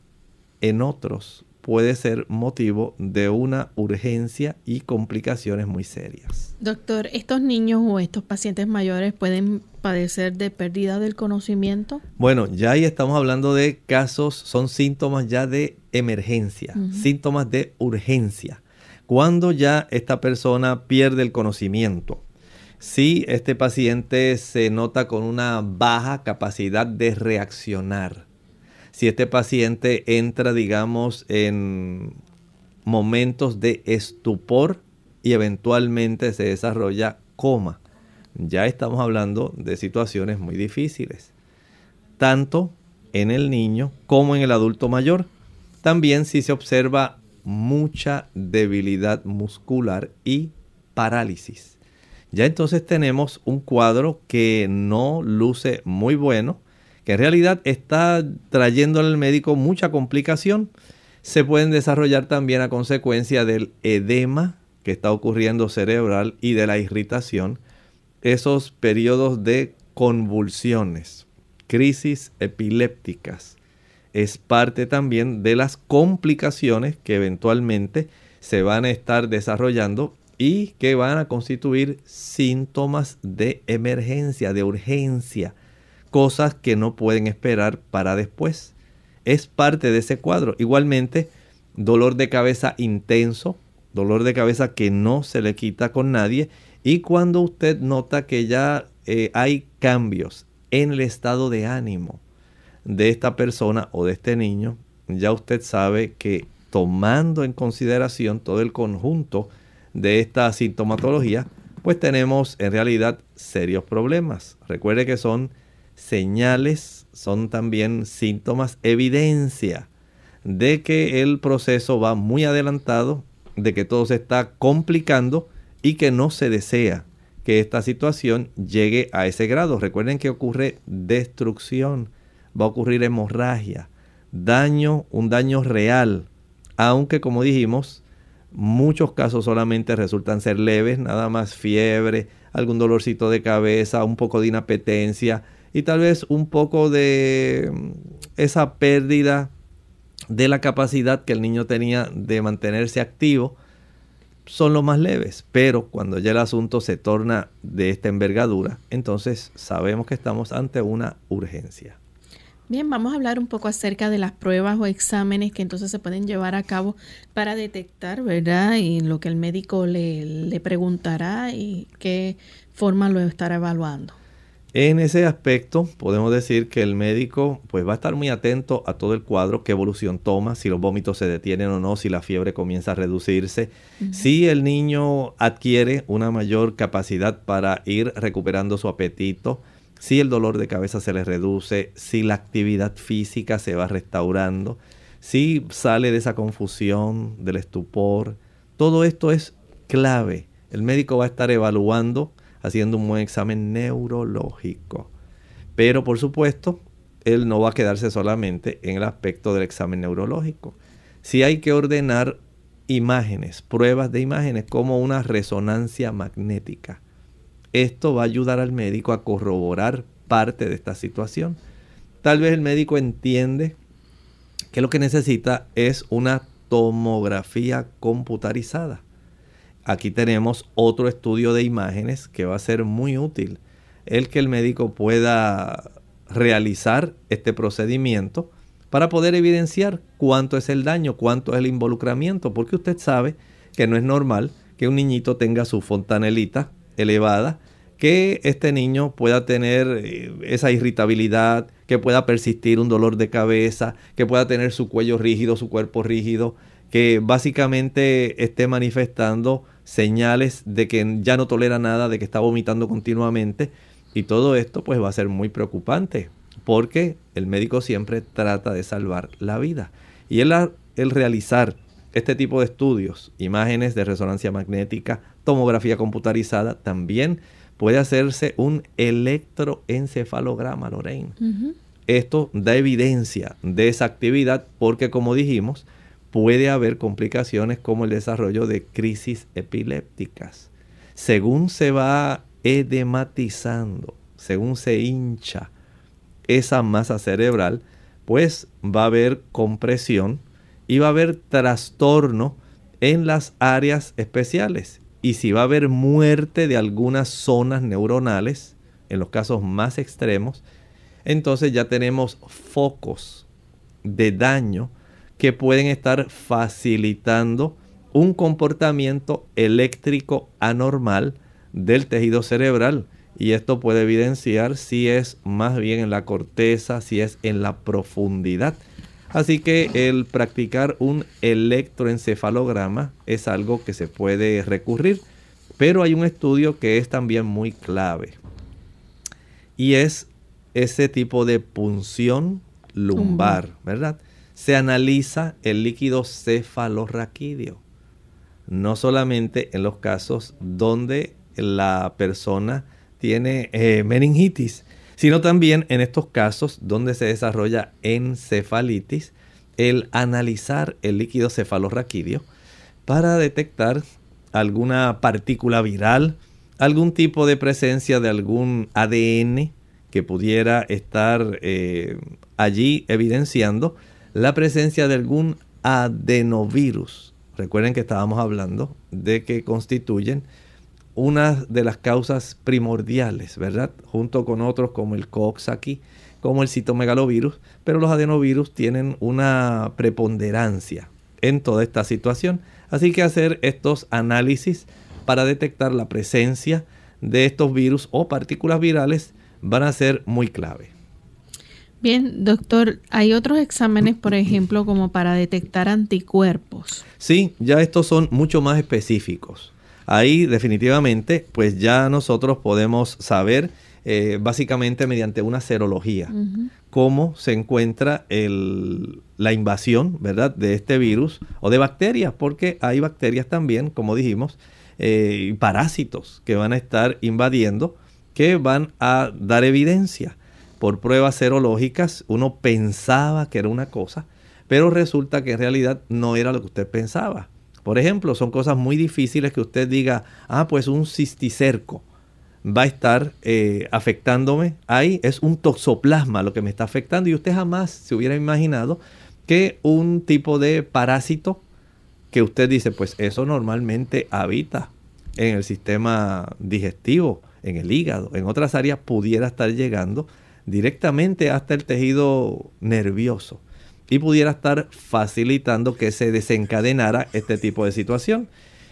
en otros puede ser motivo de una urgencia y complicaciones muy serias. Doctor, ¿estos niños o estos pacientes mayores pueden padecer de pérdida del conocimiento? Bueno, ya ahí estamos hablando de casos, son síntomas ya de emergencia, síntomas de urgencia. Cuando ya esta persona pierde el conocimiento, si este paciente se nota con una baja capacidad de reaccionar, si este paciente entra, digamos, en momentos de estupor y eventualmente se desarrolla coma. Ya estamos hablando de situaciones muy difíciles, tanto en el niño como en el adulto mayor. También si se observa mucha debilidad muscular y parálisis. Ya entonces tenemos un cuadro que no luce muy bueno que en realidad está trayendo al médico mucha complicación, se pueden desarrollar también a consecuencia del edema que está ocurriendo cerebral y de la irritación, esos periodos de convulsiones, crisis epilépticas. Es parte también de las complicaciones que eventualmente se van a estar desarrollando y que van a constituir síntomas de emergencia, de urgencia cosas que no pueden esperar para después. Es parte de ese cuadro. Igualmente, dolor de cabeza intenso, dolor de cabeza que no se le quita con nadie. Y cuando usted nota que ya eh, hay cambios en el estado de ánimo de esta persona o de este niño, ya usted sabe que tomando en consideración todo el conjunto de esta sintomatología, pues tenemos en realidad serios problemas. Recuerde que son señales, son también síntomas, evidencia de que el proceso va muy adelantado, de que todo se está complicando y que no se desea que esta situación llegue a ese grado. Recuerden que ocurre destrucción, va a ocurrir hemorragia, daño, un daño real, aunque como dijimos, muchos casos solamente resultan ser leves, nada más fiebre, algún dolorcito de cabeza, un poco de inapetencia, y tal vez un poco de mm, esa pérdida de la capacidad que el niño tenía de mantenerse activo son los más leves, pero cuando ya el asunto se torna de esta envergadura, entonces sabemos que estamos ante una urgencia. Bien, vamos a hablar un poco acerca de las pruebas o exámenes que entonces se pueden llevar a cabo para detectar, ¿verdad? Y lo que el médico le, le preguntará y qué forma lo estará evaluando. En ese aspecto podemos decir que el médico pues va a estar muy atento a todo el cuadro, qué evolución toma, si los vómitos se detienen o no, si la fiebre comienza a reducirse, si el niño adquiere una mayor capacidad para ir recuperando su apetito, si el dolor de cabeza se le reduce, si la actividad física se va restaurando, si sale de esa confusión, del estupor, todo esto es clave. El médico va a estar evaluando haciendo un buen examen neurológico. Pero por supuesto, él no va a quedarse solamente en el aspecto del examen neurológico. Si hay que ordenar imágenes, pruebas de imágenes como una resonancia magnética. Esto va a ayudar al médico a corroborar parte de esta situación. Tal vez el médico entiende que lo que necesita es una tomografía computarizada. Aquí tenemos otro estudio de imágenes que va a ser muy útil. El que el médico pueda realizar este procedimiento para poder evidenciar cuánto es el daño, cuánto es el involucramiento, porque usted sabe que no es normal que un niñito tenga su fontanelita elevada, que este niño pueda tener eh, esa irritabilidad, que pueda persistir un dolor de cabeza, que pueda tener su cuello rígido, su cuerpo rígido, que básicamente esté manifestando señales de que ya no tolera nada, de que está vomitando continuamente. Y todo esto pues va a ser muy preocupante porque el médico siempre trata de salvar la vida. Y el, el realizar este tipo de estudios, imágenes de resonancia magnética, tomografía computarizada, también puede hacerse un electroencefalograma, Lorraine. esto da evidencia de esa actividad porque como dijimos, puede haber complicaciones como el desarrollo de crisis epilépticas. Según se va edematizando, según se hincha esa masa cerebral, pues va a haber compresión y va a haber trastorno en las áreas especiales. Y si va a haber muerte de algunas zonas neuronales, en los casos más extremos, entonces ya tenemos focos de daño que pueden estar facilitando un comportamiento eléctrico anormal del tejido cerebral. Y esto puede evidenciar si es más bien en la corteza, si es en la profundidad. Así que el practicar un electroencefalograma es algo que se puede recurrir. Pero hay un estudio que es también muy clave. Y es ese tipo de punción lumbar, ¿verdad? Se analiza el líquido cefalorraquídeo. No solamente en los casos donde la persona tiene eh, meningitis, sino también en estos casos donde se desarrolla encefalitis, el analizar el líquido cefalorraquídeo para detectar alguna partícula viral, algún tipo de presencia de algún ADN que pudiera estar eh, allí evidenciando la presencia de algún adenovirus. Recuerden que estábamos hablando de que constituyen una de las causas primordiales, ¿verdad? Junto con otros como el Coxsackie, como el citomegalovirus, pero los adenovirus tienen una preponderancia en toda esta situación. Así que hacer estos análisis para detectar la presencia de estos virus o partículas virales van a ser muy clave. Bien, doctor, hay otros exámenes, por ejemplo, como para detectar anticuerpos. Sí, ya estos son mucho más específicos. Ahí definitivamente, pues ya nosotros podemos saber eh, básicamente mediante una serología cómo se encuentra la invasión, ¿verdad?, de este virus o de bacterias, porque hay bacterias también, como dijimos, eh, parásitos que van a estar invadiendo, que van a dar evidencia. Por pruebas serológicas, uno pensaba que era una cosa, pero resulta que en realidad no era lo que usted pensaba. Por ejemplo, son cosas muy difíciles que usted diga, ah, pues un cisticerco va a estar eh, afectándome. Ahí es un toxoplasma lo que me está afectando y usted jamás se hubiera imaginado que un tipo de parásito que usted dice, pues eso normalmente habita en el sistema digestivo, en el hígado, en otras áreas pudiera estar llegando directamente hasta el tejido nervioso y pudiera estar facilitando que se desencadenara este tipo de situación.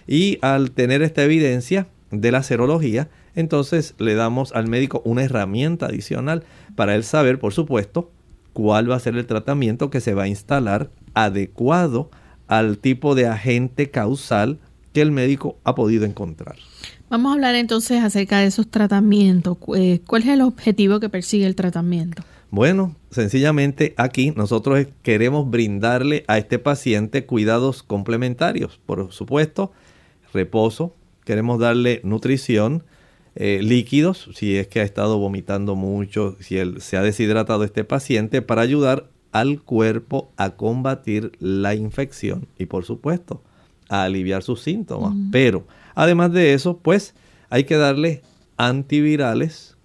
Y al tener esta evidencia de la serología, entonces le damos al médico una herramienta adicional para él saber, por supuesto, cuál va a ser el tratamiento que se va a instalar adecuado al tipo de agente causal que el médico ha podido encontrar. Vamos a hablar entonces acerca de esos tratamientos. Eh, ¿Cuál es el objetivo que persigue el tratamiento? Bueno, sencillamente aquí nosotros queremos brindarle a este paciente cuidados complementarios. Por supuesto, reposo, queremos darle nutrición, eh, líquidos, si es que ha estado vomitando mucho, si él, se ha deshidratado este paciente, para ayudar al cuerpo a combatir la infección y por supuesto a aliviar sus síntomas. Pero además de eso, pues hay que darle antivirales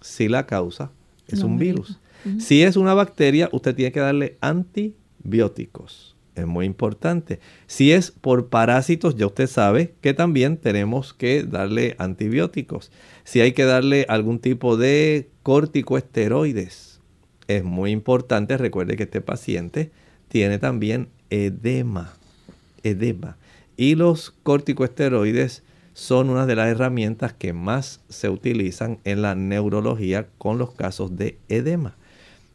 si la causa es un virus. Si es una bacteria, usted tiene que darle antibióticos. Es muy importante. Si es por parásitos, ya usted sabe que también tenemos que darle antibióticos. Si hay que darle algún tipo de corticoesteroides, es muy importante. Recuerde que este paciente tiene también edema. Edema. Y los corticoesteroides son una de las herramientas que más se utilizan en la neurología con los casos de edema.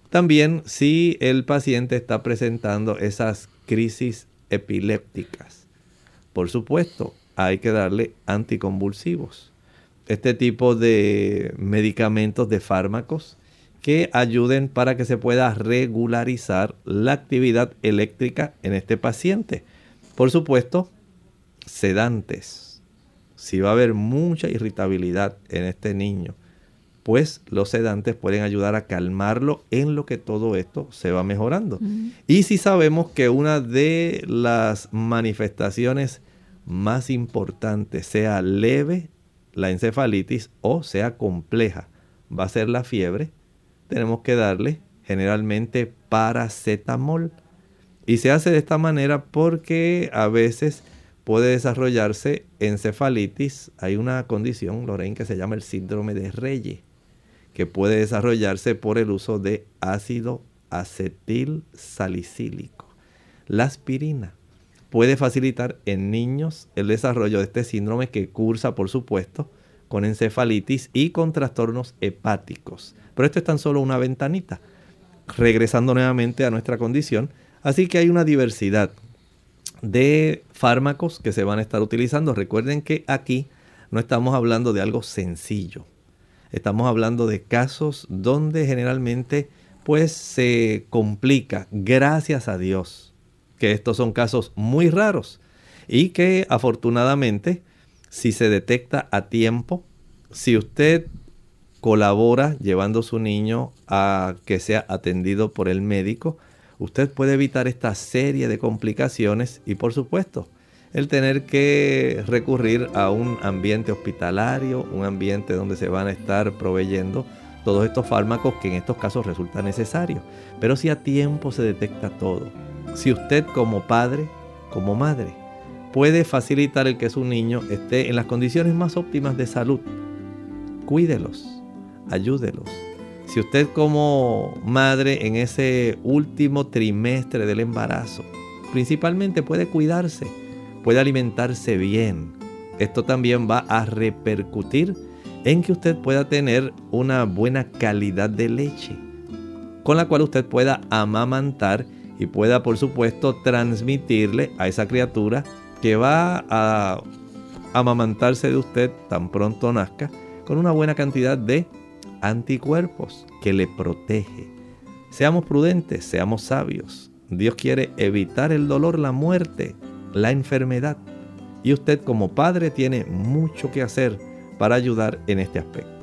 También si el paciente está presentando esas crisis epilépticas, por supuesto, hay que darle anticonvulsivos. Este tipo de medicamentos, de fármacos, que ayuden para que se pueda regularizar la actividad eléctrica en este paciente. Por supuesto, sedantes. Si va a haber mucha irritabilidad en este niño, pues los sedantes pueden ayudar a calmarlo en lo que todo esto se va mejorando. Y si sabemos que una de las manifestaciones más importantes, sea leve la encefalitis o sea compleja, va a ser la fiebre, tenemos que darle generalmente paracetamol. Y se hace de esta manera porque a veces puede desarrollarse encefalitis. Hay una condición, Lorraine, que se llama el síndrome de Reye, que puede desarrollarse por el uso de ácido acetil salicílico. La aspirina puede facilitar en niños el desarrollo de este síndrome que cursa, por supuesto, con encefalitis y con trastornos hepáticos. Pero esto es tan solo una ventanita. Regresando nuevamente a nuestra condición, así que hay una diversidad de fármacos que se van a estar utilizando. Recuerden que aquí no estamos hablando de algo sencillo. Estamos hablando de casos donde generalmente pues se complica, gracias a Dios, que estos son casos muy raros y que afortunadamente si se detecta a tiempo, si usted colabora llevando a su niño a que sea atendido por el médico, usted puede evitar esta serie de complicaciones y por supuesto el tener que recurrir a un ambiente hospitalario, un ambiente donde se van a estar proveyendo todos estos fármacos que en estos casos resulta necesario. Pero si a tiempo se detecta todo, si usted como padre, como madre, puede facilitar el que su niño esté en las condiciones más óptimas de salud, cuídelos, ayúdelos si usted como madre en ese último trimestre del embarazo, principalmente puede cuidarse, puede alimentarse bien, esto también va a repercutir en que usted pueda tener una buena calidad de leche, con la cual usted pueda amamantar y pueda por supuesto transmitirle a esa criatura que va a amamantarse de usted tan pronto nazca con una buena cantidad de anticuerpos que le protege. Seamos prudentes, seamos sabios. Dios quiere evitar el dolor, la muerte, la enfermedad. Y usted como padre tiene mucho que hacer para ayudar en este aspecto.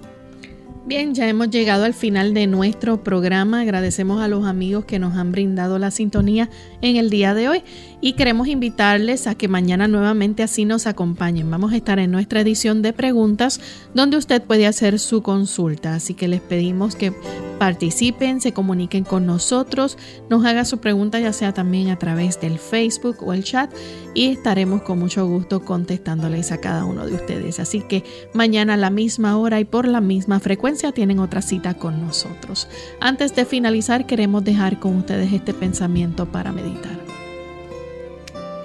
Bien, ya hemos llegado al final de nuestro programa. Agradecemos a los amigos que nos han brindado la sintonía en el día de hoy y queremos invitarles a que mañana nuevamente así nos acompañen. Vamos a estar en nuestra edición de preguntas donde usted puede hacer su consulta. Así que les pedimos que participen, se comuniquen con nosotros, nos haga su pregunta ya sea también a través del Facebook o el chat y estaremos con mucho gusto contestándoles a cada uno de ustedes. Así que mañana a la misma hora y por la misma frecuencia tienen otra cita con nosotros. Antes de finalizar queremos dejar con ustedes este pensamiento para meditar.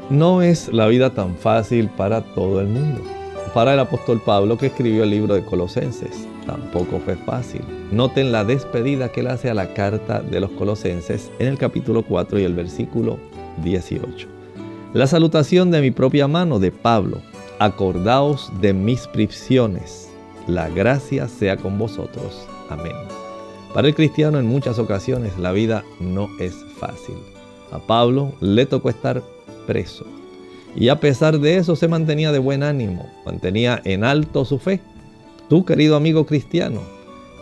No es la vida tan fácil para todo el mundo. Para el apóstol Pablo que escribió el libro de Colosenses, tampoco fue fácil. Noten la despedida que él hace a la carta de los Colosenses en el capítulo 4 y el versículo 18. La salutación de mi propia mano de Pablo. Acordaos de mis prisiones. La gracia sea con vosotros. Amén. Para el cristiano en muchas ocasiones la vida no es fácil. A Pablo le tocó estar preso. Y a pesar de eso se mantenía de buen ánimo, mantenía en alto su fe. Tú, querido amigo cristiano,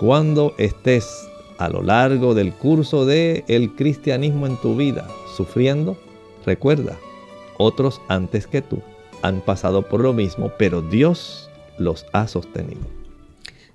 cuando estés a lo largo del curso de el cristianismo en tu vida sufriendo, recuerda, otros antes que tú han pasado por lo mismo, pero Dios los ha sostenido.